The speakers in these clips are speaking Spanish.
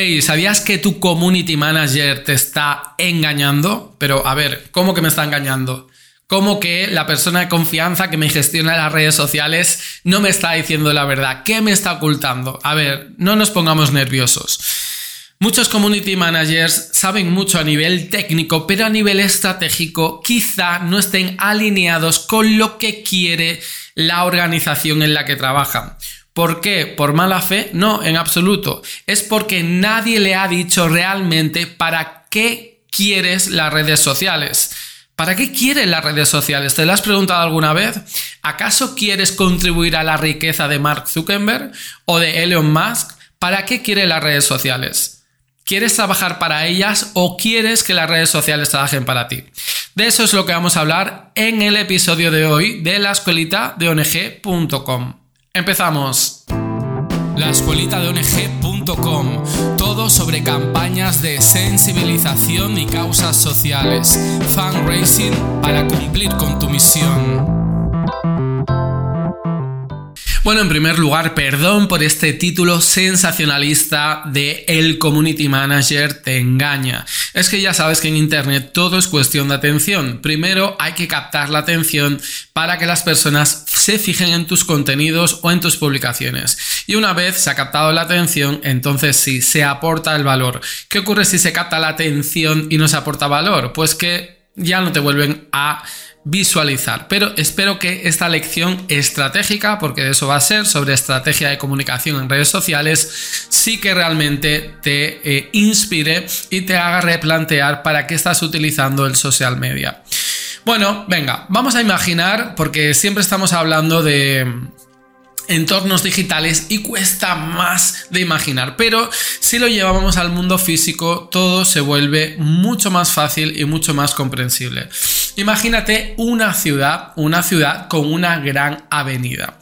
Hey, ¿sabías que tu community manager te está engañando? Pero a ver, ¿cómo que me está engañando? ¿Cómo que la persona de confianza que me gestiona las redes sociales no me está diciendo la verdad? ¿Qué me está ocultando? A ver, no nos pongamos nerviosos. Muchos community managers saben mucho a nivel técnico, pero a nivel estratégico quizá no estén alineados con lo que quiere la organización en la que trabajan. ¿Por qué? ¿Por mala fe? No, en absoluto. Es porque nadie le ha dicho realmente para qué quieres las redes sociales. ¿Para qué quieres las redes sociales? ¿Te lo has preguntado alguna vez? ¿Acaso quieres contribuir a la riqueza de Mark Zuckerberg o de Elon Musk? ¿Para qué quieres las redes sociales? ¿Quieres trabajar para ellas o quieres que las redes sociales trabajen para ti? De eso es lo que vamos a hablar en el episodio de hoy de la escuelita de ONG.com. Empezamos. La escuelita de ONG.com. Todo sobre campañas de sensibilización y causas sociales. Fundraising para cumplir con tu misión. Bueno, en primer lugar, perdón por este título sensacionalista de El Community Manager te engaña. Es que ya sabes que en Internet todo es cuestión de atención. Primero hay que captar la atención para que las personas se fijen en tus contenidos o en tus publicaciones. Y una vez se ha captado la atención, entonces sí, se aporta el valor. ¿Qué ocurre si se capta la atención y no se aporta valor? Pues que ya no te vuelven a visualizar. Pero espero que esta lección estratégica, porque de eso va a ser, sobre estrategia de comunicación en redes sociales, sí que realmente te eh, inspire y te haga replantear para qué estás utilizando el social media. Bueno, venga, vamos a imaginar, porque siempre estamos hablando de entornos digitales y cuesta más de imaginar. Pero si lo llevamos al mundo físico, todo se vuelve mucho más fácil y mucho más comprensible. Imagínate una ciudad, una ciudad con una gran avenida.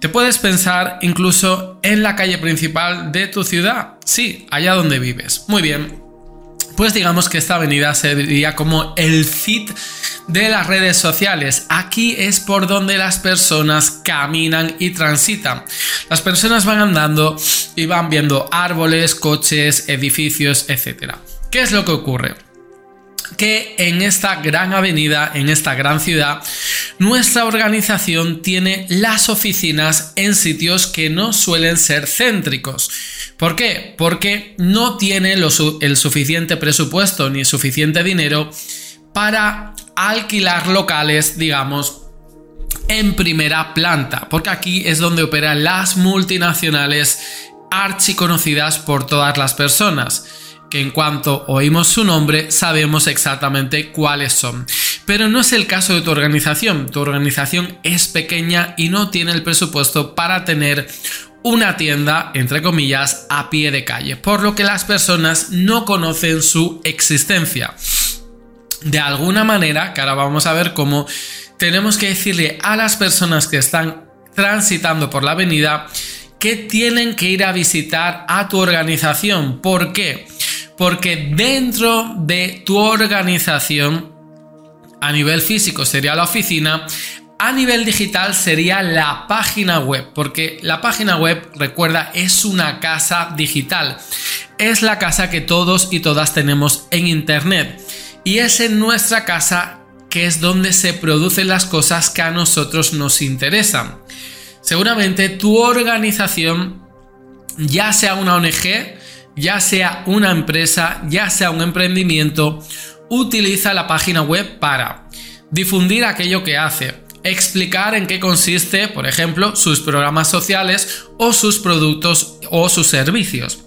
Te puedes pensar incluso en la calle principal de tu ciudad. Sí, allá donde vives. Muy bien. Pues digamos que esta avenida sería como el fit de las redes sociales. Aquí es por donde las personas caminan y transitan. Las personas van andando y van viendo árboles, coches, edificios, etc. ¿Qué es lo que ocurre? que en esta gran avenida, en esta gran ciudad, nuestra organización tiene las oficinas en sitios que no suelen ser céntricos. ¿Por qué? Porque no tiene el suficiente presupuesto ni suficiente dinero para alquilar locales, digamos, en primera planta, porque aquí es donde operan las multinacionales archiconocidas por todas las personas, que en cuanto oímos su nombre sabemos exactamente cuáles son. Pero no es el caso de tu organización, tu organización es pequeña y no tiene el presupuesto para tener una tienda, entre comillas, a pie de calle, por lo que las personas no conocen su existencia de alguna manera, que ahora vamos a ver cómo, tenemos que decirle a las personas que están transitando por la avenida que tienen que ir a visitar a tu organización. ¿Por qué? Porque dentro de tu organización, a nivel físico sería la oficina, a nivel digital sería la página web, porque la página web, recuerda, es una casa digital. Es la casa que todos y todas tenemos en Internet y es en nuestra casa que es donde se producen las cosas que a nosotros nos interesan. Seguramente tu organización, ya sea una ONG, ya sea una empresa, ya sea un emprendimiento, utiliza la página web para difundir aquello que hace, explicar en qué consiste, por ejemplo, sus programas sociales o sus productos o sus servicios.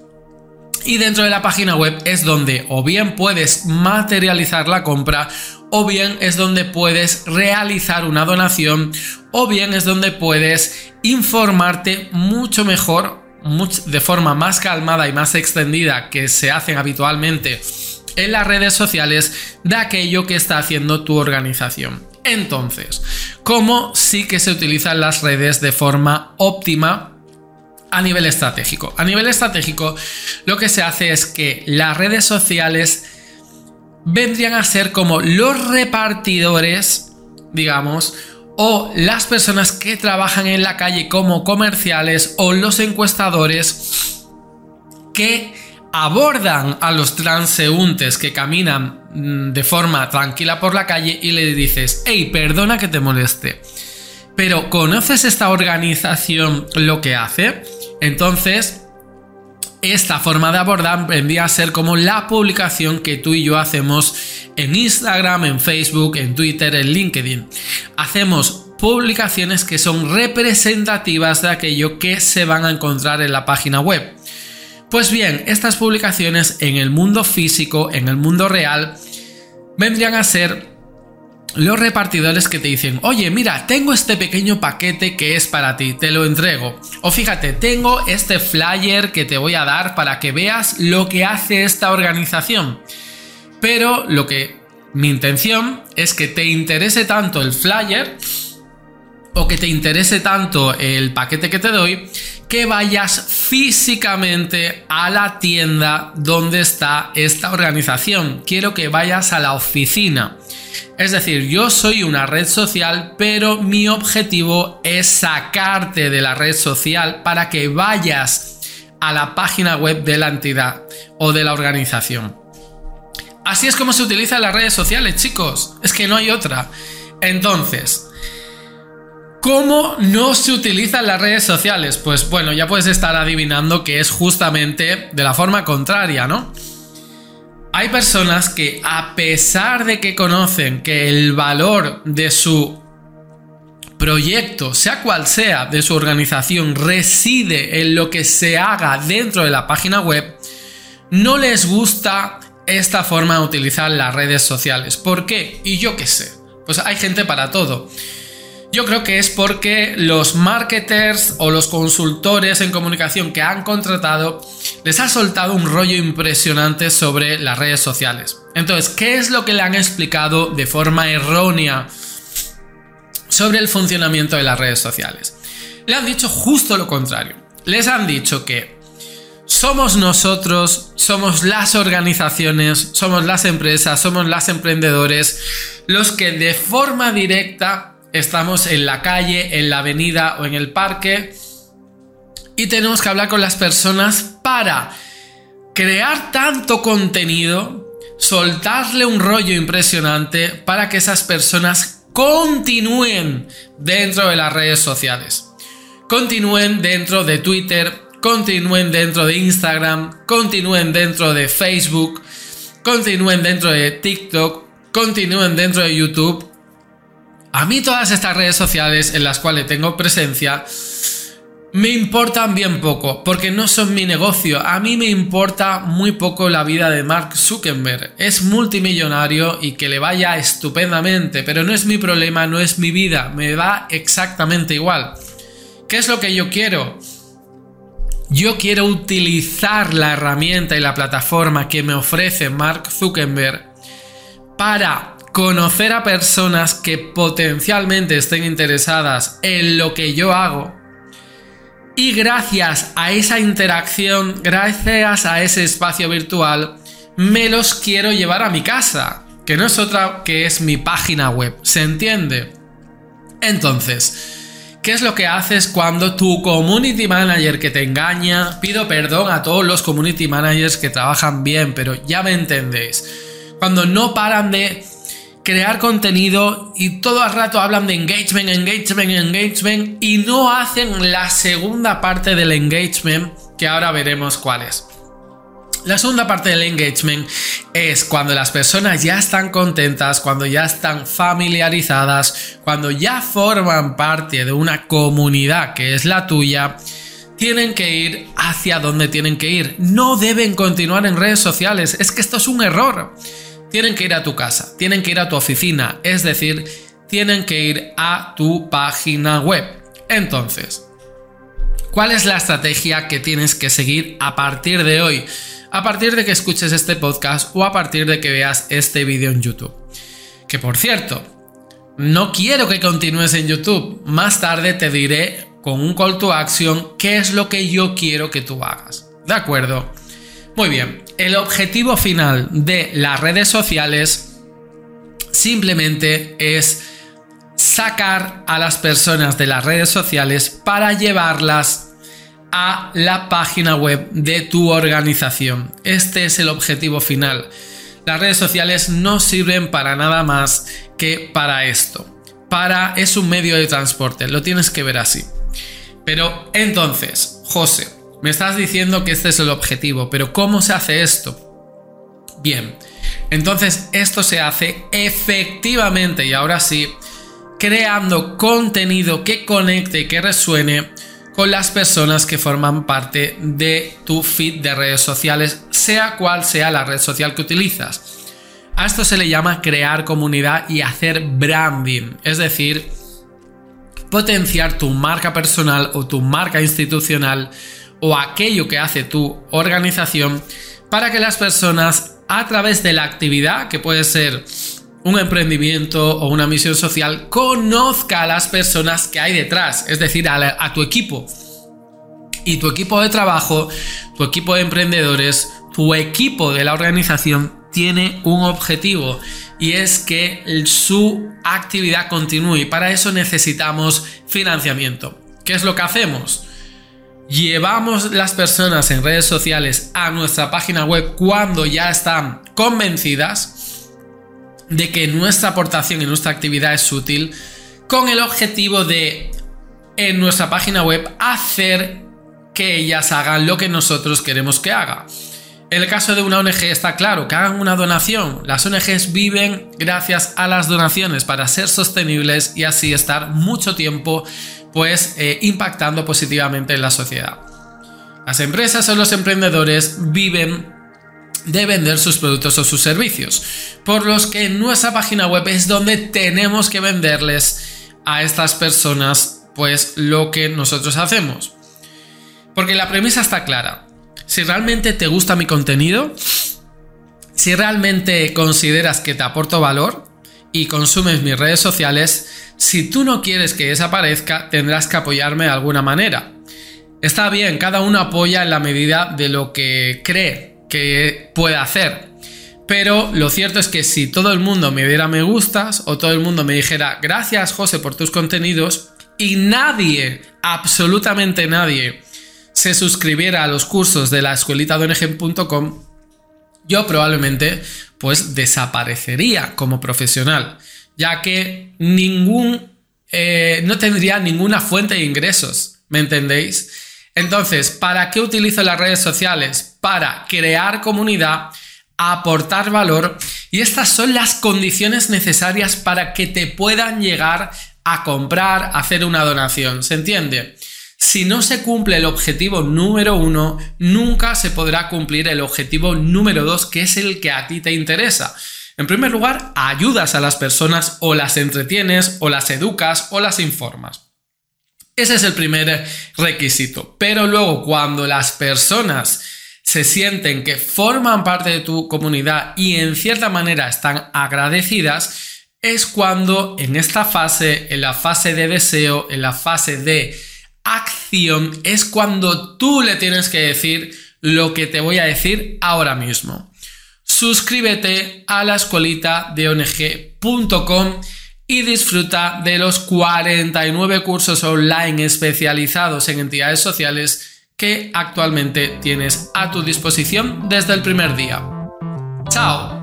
Y dentro de la página web es donde o bien puedes materializar la compra o bien es donde puedes realizar una donación o bien es donde puedes informarte mucho mejor, de forma más calmada y más extendida que se hacen habitualmente en las redes sociales de aquello que está haciendo tu organización. Entonces, ¿cómo sí que se utilizan las redes de forma óptima a nivel estratégico. A nivel estratégico, lo que se hace es que las redes sociales vendrían a ser como los repartidores, digamos, o las personas que trabajan en la calle como comerciales o los encuestadores que abordan a los transeúntes que caminan mm, de forma tranquila por la calle y le dices, hey, perdona que te moleste. Pero ¿conoces esta organización lo que hace? Entonces, esta forma de abordar vendría a ser como la publicación que tú y yo hacemos en Instagram, en Facebook, en Twitter, en LinkedIn. Hacemos publicaciones que son representativas de aquello que se van a encontrar en la página web. Pues bien, estas publicaciones en el mundo físico, en el mundo real, vendrían a ser los repartidores que te dicen, oye, mira, tengo este pequeño paquete que es para ti, te lo entrego. O fíjate, tengo este flyer que te voy a dar para que veas lo que hace esta organización. Pero lo que mi intención es que te interese tanto el flyer o que te interese tanto el paquete que te doy que vayas físicamente a la tienda donde está esta organización. Quiero que vayas a la oficina. Es decir, yo soy una red social, pero mi objetivo es sacarte de la red social para que vayas a la página web de la entidad o de la organización. Así es como se utilizan las redes sociales, chicos. Es que no hay otra. Entonces, ¿Cómo no se utilizan las redes sociales? Pues bueno, ya puedes estar adivinando que es justamente de la forma contraria, ¿no? Hay personas que a pesar de que conocen que el valor de su proyecto, sea cual sea, de su organización, reside en lo que se haga dentro de la página web, no les gusta esta forma de utilizar las redes sociales. ¿Por qué? Y yo qué sé. Pues hay gente para todo. Yo creo que es porque los marketers o los consultores en comunicación que han contratado les ha soltado un rollo impresionante sobre las redes sociales. Entonces, ¿qué es lo que le han explicado de forma errónea sobre el funcionamiento de las redes sociales? Le han dicho justo lo contrario. Les han dicho que somos nosotros, somos las organizaciones, somos las empresas, somos las emprendedores los que de forma directa estamos en la calle, en la avenida o en el parque y tenemos que hablar con las personas para crear tanto contenido, soltarle un rollo impresionante para que esas personas continúen dentro de las redes sociales. Continúen dentro de Twitter, continúen dentro de Instagram, continúen dentro de Facebook, continúen dentro de TikTok, continúen dentro de YouTube a mí todas estas redes sociales en las cuales tengo presencia me importan bien poco, porque no son mi negocio. A mí me importa muy poco la vida de Mark Zuckerberg. Es multimillonario y que le vaya estupendamente, pero no es mi problema, no es mi vida, me da exactamente igual. ¿Qué es lo que yo quiero? Yo quiero utilizar la herramienta y la plataforma que me ofrece Mark Zuckerberg para conocer a personas que potencialmente estén interesadas en lo que yo hago. Y gracias a esa interacción, gracias a ese espacio virtual, me los quiero llevar a mi casa, que no es otra que es mi página web, ¿se entiende? Entonces, ¿qué es lo que haces cuando tu community manager que te engaña? Pido perdón a todos los community managers que trabajan bien, pero ya me entendéis. Cuando no paran de crear contenido y todo el rato hablan de engagement, engagement, engagement y no hacen la segunda parte del engagement que ahora veremos cuál es. La segunda parte del engagement es cuando las personas ya están contentas, cuando ya están familiarizadas, cuando ya forman parte de una comunidad que es la tuya, tienen que ir hacia donde tienen que ir. No deben continuar en redes sociales. Es que esto es un error tienen que ir a tu casa, tienen que ir a tu oficina, es decir, tienen que ir a tu página web. Entonces, ¿cuál es la estrategia que tienes que seguir a partir de hoy? A partir de que escuches este podcast o a partir de que veas este vídeo en YouTube. Que por cierto, no quiero que continúes en YouTube. Más tarde te diré con un call to action qué es lo que yo quiero que tú hagas. ¿De acuerdo? Muy bien, el objetivo final de las redes sociales simplemente es sacar a las personas de las redes sociales para llevarlas a la página web de tu organización. Este es el objetivo final. Las redes sociales no sirven para nada más que para esto. Para es un medio de transporte, lo tienes que ver así. Pero entonces, José, me estás diciendo que este es el objetivo, pero ¿cómo se hace esto? Bien, entonces esto se hace efectivamente y ahora sí, creando contenido que conecte y que resuene con las personas que forman parte de tu feed de redes sociales, sea cual sea la red social que utilizas. A esto se le llama crear comunidad y hacer branding, es decir, potenciar tu marca personal o tu marca institucional o aquello que hace tu organización para que las personas a través de la actividad, que puede ser un emprendimiento o una misión social, conozca a las personas que hay detrás, es decir, a, tu equipo. Y tu equipo de trabajo, tu equipo de emprendedores, tu equipo de la organización tiene un objetivo y es que su actividad continúe para eso necesitamos financiamiento. ¿Qué es lo que hacemos? Llevamos las personas en redes sociales a nuestra página web cuando ya están convencidas de que nuestra aportación y nuestra actividad es útil con el objetivo de en nuestra página web hacer que ellas hagan lo que nosotros queremos que haga. En el caso de una ONG está claro que hagan una donación. Las ONGs viven gracias a las donaciones para ser sostenibles y así estar mucho tiempo pues eh, impactando positivamente en la sociedad. Las empresas o los emprendedores viven de vender sus productos o sus servicios, por los que en nuestra página web es donde tenemos que venderles a estas personas pues lo que nosotros hacemos. Porque la premisa está clara. Si realmente te gusta mi contenido, si realmente consideras que te aporto valor y consumes mis redes sociales, si tú no quieres que desaparezca, tendrás que apoyarme de alguna manera. Está bien, cada uno apoya en la medida de lo que cree que pueda hacer. Pero lo cierto es que si todo el mundo me diera me gustas o todo el mundo me dijera gracias José por tus contenidos y nadie, absolutamente nadie, se suscribiera a los cursos de la escuelita yo probablemente pues desaparecería como profesional, ya que ningún, eh, no tendría ninguna fuente de ingresos, ¿me entendéis? Entonces, ¿para qué utilizo las redes sociales? Para crear comunidad, aportar valor y estas son las condiciones necesarias para que te puedan llegar a comprar, hacer una donación. ¿Se entiende? Si no se cumple el objetivo número uno, nunca se podrá cumplir el objetivo número dos, que es el que a ti te interesa. En primer lugar, ayudas a las personas o las entretienes o las educas o las informas. Ese es el primer requisito. Pero luego cuando las personas se sienten que forman parte de tu comunidad y en cierta manera están agradecidas, es cuando en esta fase, en la fase de deseo, en la fase de acción, es cuando tú le tienes que decir lo que te voy a decir ahora mismo. Suscríbete a la escuelita de ONG.com y disfruta de los 49 cursos online especializados en entidades sociales que actualmente tienes a tu disposición desde el primer día. ¡Chao!